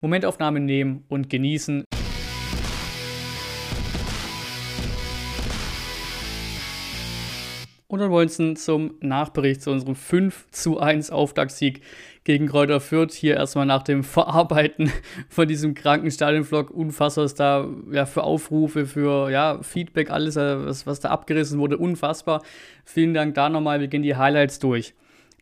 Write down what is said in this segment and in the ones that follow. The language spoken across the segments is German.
Momentaufnahme nehmen und genießen. Und dann wollen wir zum Nachbericht zu unserem 5 zu 1 Auftaktsieg gegen Kräuter Fürth. Hier erstmal nach dem Verarbeiten von diesem kranken Stadionvlog. Unfassbar, was da ja, für Aufrufe, für ja, Feedback, alles, was, was da abgerissen wurde. Unfassbar. Vielen Dank da nochmal. Wir gehen die Highlights durch.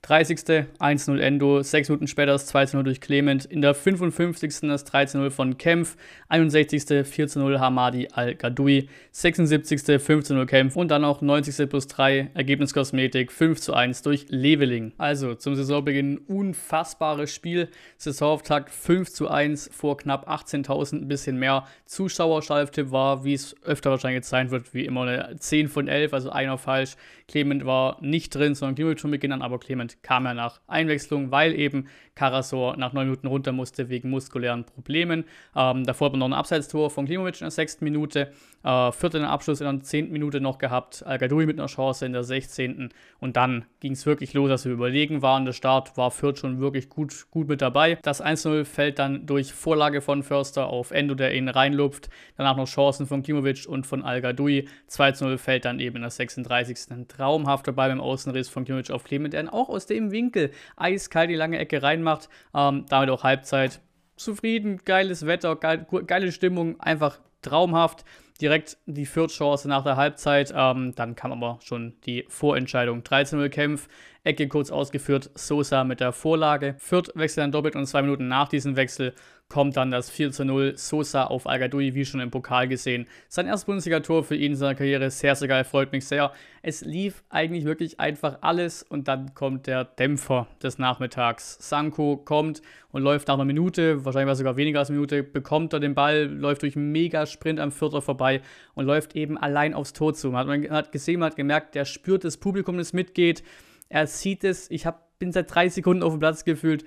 30. 1-0 Endo, 6 Minuten später das 2-0 durch Clement, in der 55. das 13-0 von Kempf, 61. 14-0 Hamadi Al-Gadoui, 76. 15-0 Kempf und dann auch 90. plus 3 Ergebniskosmetik 5-1 durch Leveling. Also zum Saisonbeginn unfassbares Spiel, Saisonauftakt 5-1 vor knapp 18.000, ein bisschen mehr Zuschauer. War, wie es öfter wahrscheinlich gezeigt wird, wie immer eine 10 von 11, also einer falsch. Clement war nicht drin, sondern Clement schon an, aber Clement Moment kam er nach Einwechslung, weil eben Karasor nach neun Minuten runter musste wegen muskulären Problemen. Ähm, davor hat man noch ein Abseitstor von Klimovic in der sechsten Minute. Äh, vierten Abschluss in der zehnten Minute noch gehabt. al mit einer Chance in der sechzehnten. Und dann ging es wirklich los, dass wir überlegen waren. Der Start war Fürth schon wirklich gut, gut mit dabei. Das 1-0 fällt dann durch Vorlage von Förster auf Endo, der ihn reinlupft. Danach noch Chancen von Klimovic und von Al-Gadoui. 2-0 fällt dann eben in der 36. Ein traumhafter Ball beim Außenriss von Klimovic auf Clement, der auch aus dem Winkel eiskalt die lange Ecke reinmacht. Ähm, damit auch Halbzeit. Zufrieden, geiles Wetter, geil, geile Stimmung, einfach traumhaft. Direkt die Viertchance nach der Halbzeit. Ähm, dann kam aber schon die Vorentscheidung. 13-0 Kämpf, Ecke kurz ausgeführt, Sosa mit der Vorlage. Fürth wechselt dann doppelt und zwei Minuten nach diesem Wechsel kommt dann das 4 0 Sosa auf al wie schon im Pokal gesehen. Sein erstes Bundesliga-Tor für ihn in seiner Karriere, sehr, sehr geil, freut mich sehr. Es lief eigentlich wirklich einfach alles und dann kommt der Dämpfer des Nachmittags. Sanko kommt und läuft nach einer Minute, wahrscheinlich sogar weniger als eine Minute, bekommt er den Ball, läuft durch einen Mega-Sprint am Vierter vorbei und läuft eben allein aufs Tor zu. Man hat, man hat gesehen, man hat gemerkt, der spürt das Publikum, das mitgeht er sieht es. Ich hab, bin seit drei Sekunden auf dem Platz gefühlt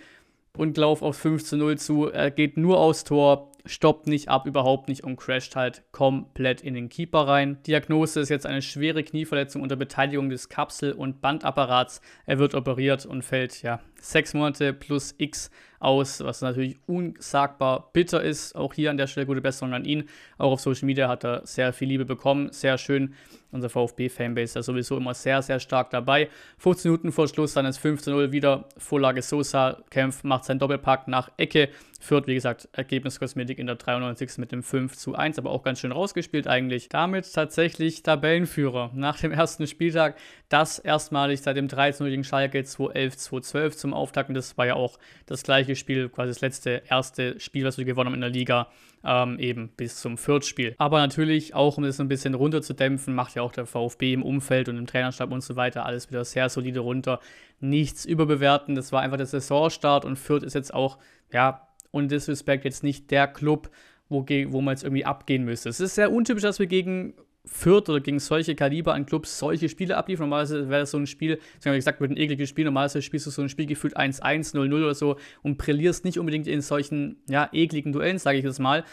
und laufe auf 5 zu 0 zu. Er geht nur aufs Tor, stoppt nicht ab, überhaupt nicht und crasht halt komplett in den Keeper rein. Diagnose ist jetzt eine schwere Knieverletzung unter Beteiligung des Kapsel- und Bandapparats. Er wird operiert und fällt ja sechs Monate plus X aus, was natürlich unsagbar bitter ist. Auch hier an der Stelle gute Besserung an ihn. Auch auf Social Media hat er sehr viel Liebe bekommen. Sehr schön. Unser VfB-Fanbase ist sowieso immer sehr, sehr stark dabei. 15 Minuten vor Schluss dann ist 15-0 wieder. Vorlage Sosa. Kämpf macht seinen Doppelpack nach Ecke. Führt, wie gesagt, Ergebniskosmetik in der 93. mit dem 5 zu 1, aber auch ganz schön rausgespielt eigentlich. Damit tatsächlich Tabellenführer. Nach dem ersten Spieltag das erstmalig seit dem 13 gegen Schalke 2-11-2-12 zum Auftakt. Und das war ja auch das gleiche Spiel, quasi das letzte, erste Spiel, was wir gewonnen haben in der Liga, ähm, eben bis zum Viertspiel. Aber natürlich auch, um das ein bisschen runterzudämpfen, macht ja auch der VfB im Umfeld und im Trainerstab und so weiter alles wieder sehr solide runter. Nichts überbewerten, das war einfach der Saisonstart und Fürth ist jetzt auch, ja, und Disrespect jetzt nicht der Club, wo, wo man jetzt irgendwie abgehen müsste. Es ist sehr untypisch, dass wir gegen Fürth oder gegen solche Kaliber an Clubs solche Spiele abliefern. Normalerweise wäre das so ein Spiel, ich habe gesagt, wird ein ekliges Spiel. Normalerweise spielst du so ein Spiel gefühlt 1-1, 0-0 oder so und brillierst nicht unbedingt in solchen, ja, ekligen Duellen, sage ich jetzt mal.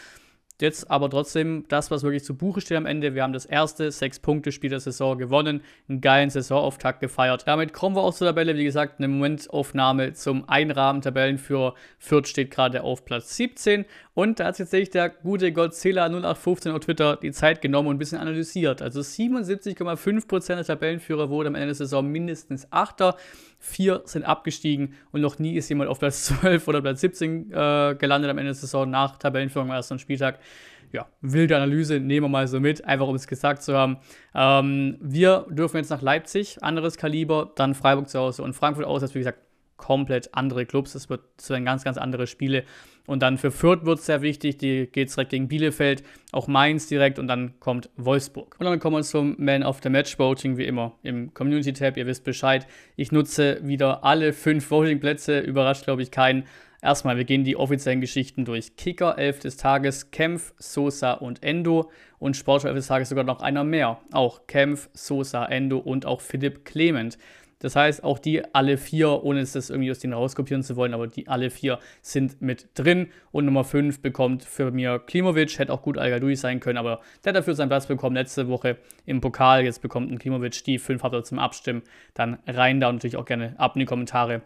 Jetzt aber trotzdem das, was wirklich zu Buche steht am Ende. Wir haben das erste Sechs-Punkte-Spiel der Saison gewonnen, einen geilen Saisonauftakt gefeiert. Damit kommen wir auch zur Tabelle. Wie gesagt, eine Momentaufnahme zum Einrahmen. Tabellen für Fürth steht gerade auf Platz 17. Und da hat sich tatsächlich der gute Godzilla 0815 auf Twitter die Zeit genommen und ein bisschen analysiert. Also 77,5% der Tabellenführer wurde am Ende der Saison mindestens Achter. Vier sind abgestiegen und noch nie ist jemand auf Platz 12 oder Platz 17 äh, gelandet am Ende der Saison nach Tabellenführung am ersten Spieltag. Ja, wilde Analyse, nehmen wir mal so mit, einfach um es gesagt zu haben. Ähm, wir dürfen jetzt nach Leipzig, anderes Kaliber, dann Freiburg zu Hause und Frankfurt aus. Das wie gesagt komplett andere Clubs. Es wird, das werden ganz, ganz andere Spiele. Und dann für Fürth wird es sehr wichtig. Die geht es direkt gegen Bielefeld, auch Mainz direkt und dann kommt Wolfsburg. Und dann kommen wir zum Man of the Match Voting, wie immer im Community Tab. Ihr wisst Bescheid. Ich nutze wieder alle fünf Voting-Plätze. Überrascht, glaube ich, keinen. Erstmal, wir gehen die offiziellen Geschichten durch. Kicker, 11 des Tages, Kempf, Sosa und Endo. Und Sportschau 11 des Tages sogar noch einer mehr. Auch Kempf, Sosa, Endo und auch Philipp Clement. Das heißt, auch die alle vier, ohne es das irgendwie aus denen rauskopieren zu wollen, aber die alle vier sind mit drin. Und Nummer 5 bekommt für mir Klimovic, hätte auch gut al sein können, aber der hat dafür seinen Platz bekommen letzte Woche im Pokal. Jetzt bekommt ein Klimovic die 5 habt ihr zum Abstimmen. Dann rein da und natürlich auch gerne ab in die Kommentare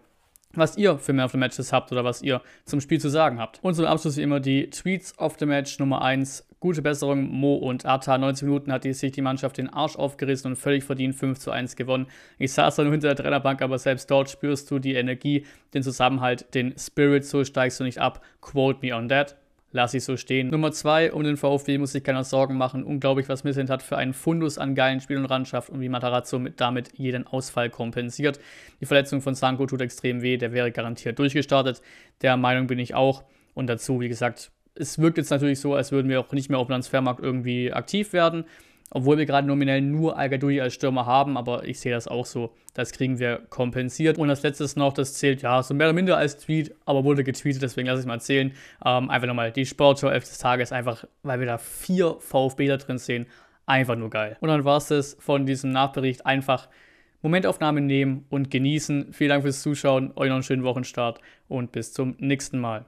was ihr für Man of the Matches habt oder was ihr zum Spiel zu sagen habt. Und zum Abschluss wie immer die Tweets of the Match Nummer 1. Gute Besserung, Mo und Atta. 90 Minuten hat die, sich die Mannschaft den Arsch aufgerissen und völlig verdient 5 zu 1 gewonnen. Ich saß da nur hinter der Trainerbank, aber selbst dort spürst du die Energie, den Zusammenhalt, den Spirit, so steigst du nicht ab. Quote me on that lasse ich so stehen. Nummer zwei, um den VfB muss sich keiner Sorgen machen. Unglaublich, was Missent hat für einen Fundus an geilen Spiel und Randschaft und wie Matarazzo mit, damit jeden Ausfall kompensiert. Die Verletzung von Sanko tut extrem weh, der wäre garantiert durchgestartet. Der Meinung bin ich auch. Und dazu, wie gesagt, es wirkt jetzt natürlich so, als würden wir auch nicht mehr auf dem Transfermarkt irgendwie aktiv werden obwohl wir gerade nominell nur al als Stürmer haben, aber ich sehe das auch so. Das kriegen wir kompensiert. Und als letztes noch, das zählt ja so mehr oder minder als Tweet, aber wurde getweetet, deswegen lasse ich es mal erzählen. Ähm, einfach nochmal die Sportschau 11 des Tages, einfach weil wir da vier VfB da drin sehen. Einfach nur geil. Und dann war es das von diesem Nachbericht. Einfach Momentaufnahme nehmen und genießen. Vielen Dank fürs Zuschauen, euch noch einen schönen Wochenstart und bis zum nächsten Mal.